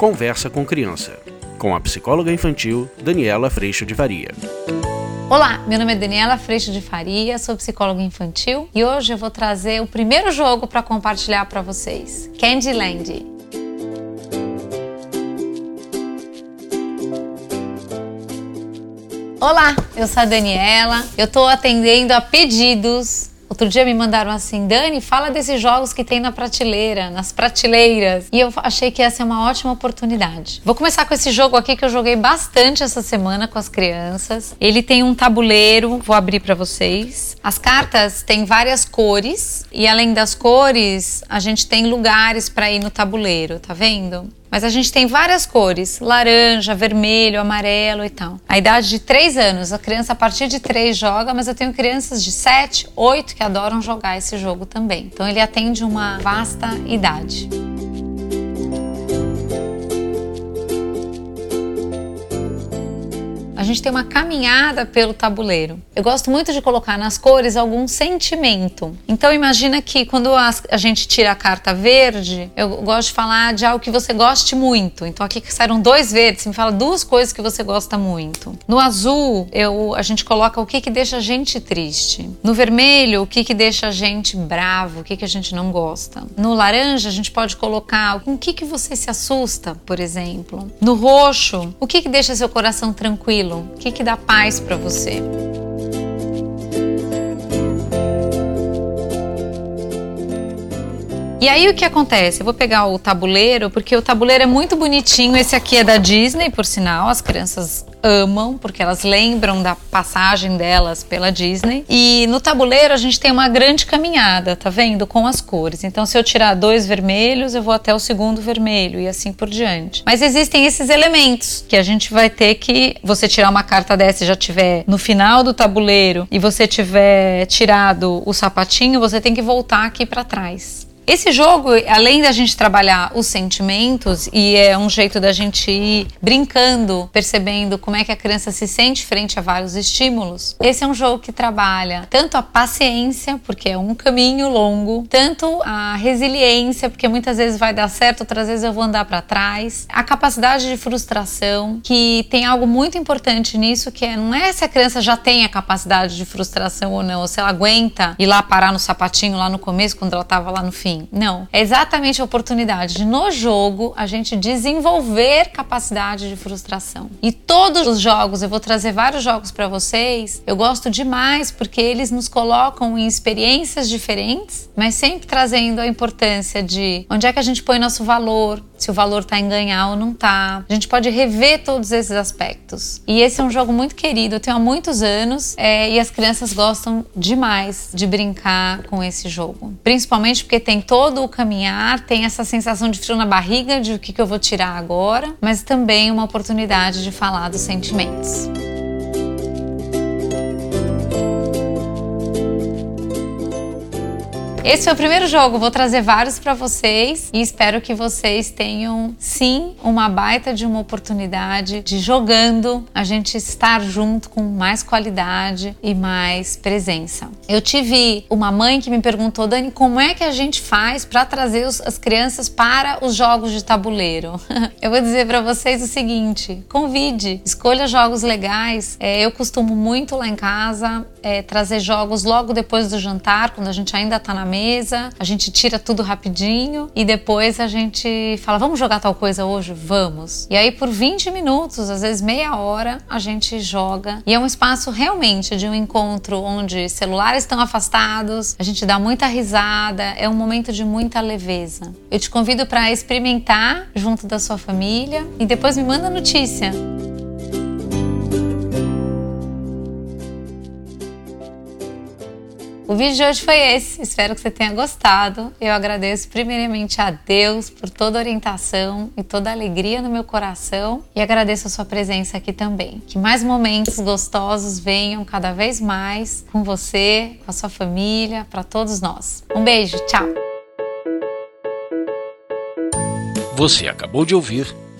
Conversa com Criança, com a psicóloga infantil Daniela Freixo de Faria. Olá, meu nome é Daniela Freixo de Faria, sou psicóloga infantil e hoje eu vou trazer o primeiro jogo para compartilhar para vocês, Candyland. Olá, eu sou a Daniela, eu estou atendendo a pedidos Outro dia me mandaram assim, Dani, fala desses jogos que tem na prateleira, nas prateleiras. E eu achei que ia ser uma ótima oportunidade. Vou começar com esse jogo aqui que eu joguei bastante essa semana com as crianças. Ele tem um tabuleiro, vou abrir para vocês. As cartas têm várias cores e além das cores, a gente tem lugares para ir no tabuleiro, tá vendo? Mas a gente tem várias cores: laranja, vermelho, amarelo e tal. A idade de 3 anos, a criança a partir de 3 joga, mas eu tenho crianças de 7, 8 que adoram jogar esse jogo também. Então ele atende uma vasta idade. A gente tem uma caminhada pelo tabuleiro. Eu gosto muito de colocar nas cores algum sentimento. Então imagina que quando a, a gente tira a carta verde, eu gosto de falar de algo que você goste muito. Então aqui saíram dois verdes, me fala duas coisas que você gosta muito. No azul, eu, a gente coloca o que que deixa a gente triste. No vermelho, o que que deixa a gente bravo, o que que a gente não gosta. No laranja, a gente pode colocar com o que que você se assusta, por exemplo. No roxo, o que que deixa seu coração tranquilo tranquilo? O que, que dá paz para você? E aí o que acontece? Eu vou pegar o tabuleiro, porque o tabuleiro é muito bonitinho. Esse aqui é da Disney, por sinal. As crianças amam, porque elas lembram da passagem delas pela Disney. E no tabuleiro a gente tem uma grande caminhada, tá vendo? Com as cores. Então, se eu tirar dois vermelhos, eu vou até o segundo vermelho e assim por diante. Mas existem esses elementos que a gente vai ter que. Você tirar uma carta dessa e já tiver no final do tabuleiro e você tiver tirado o sapatinho, você tem que voltar aqui para trás. Esse jogo, além da gente trabalhar os sentimentos, e é um jeito da gente ir brincando, percebendo como é que a criança se sente frente a vários estímulos, esse é um jogo que trabalha tanto a paciência, porque é um caminho longo, tanto a resiliência, porque muitas vezes vai dar certo, outras vezes eu vou andar para trás, a capacidade de frustração, que tem algo muito importante nisso, que é, não é se a criança já tem a capacidade de frustração ou não, ou se ela aguenta ir lá parar no sapatinho lá no começo, quando ela estava lá no fim. Não. É exatamente a oportunidade de, no jogo, a gente desenvolver capacidade de frustração. E todos os jogos, eu vou trazer vários jogos para vocês, eu gosto demais porque eles nos colocam em experiências diferentes, mas sempre trazendo a importância de onde é que a gente põe nosso valor, se o valor está em ganhar ou não está. A gente pode rever todos esses aspectos. E esse é um jogo muito querido, eu tenho há muitos anos é, e as crianças gostam demais de brincar com esse jogo. Principalmente porque tem todo o caminhar, tem essa sensação de frio na barriga de o que, que eu vou tirar agora, mas também uma oportunidade de falar dos sentimentos. Esse foi o primeiro jogo, vou trazer vários para vocês e espero que vocês tenham sim uma baita de uma oportunidade de jogando a gente estar junto com mais qualidade e mais presença. Eu tive uma mãe que me perguntou, Dani, como é que a gente faz para trazer os, as crianças para os jogos de tabuleiro? eu vou dizer para vocês o seguinte: convide, escolha jogos legais. É, eu costumo muito lá em casa é, trazer jogos logo depois do jantar, quando a gente ainda está na mesa, a gente tira tudo rapidinho e depois a gente fala: vamos jogar tal coisa hoje? Vamos. E aí, por 20 minutos, às vezes meia hora, a gente joga. E é um espaço realmente de um encontro onde celulares estão afastados, a gente dá muita risada, é um momento de muita leveza. Eu te convido para experimentar junto da sua família e depois me manda notícia. O vídeo de hoje foi esse. Espero que você tenha gostado. Eu agradeço primeiramente a Deus por toda a orientação e toda a alegria no meu coração e agradeço a sua presença aqui também. Que mais momentos gostosos venham cada vez mais com você, com a sua família, para todos nós. Um beijo, tchau. Você acabou de ouvir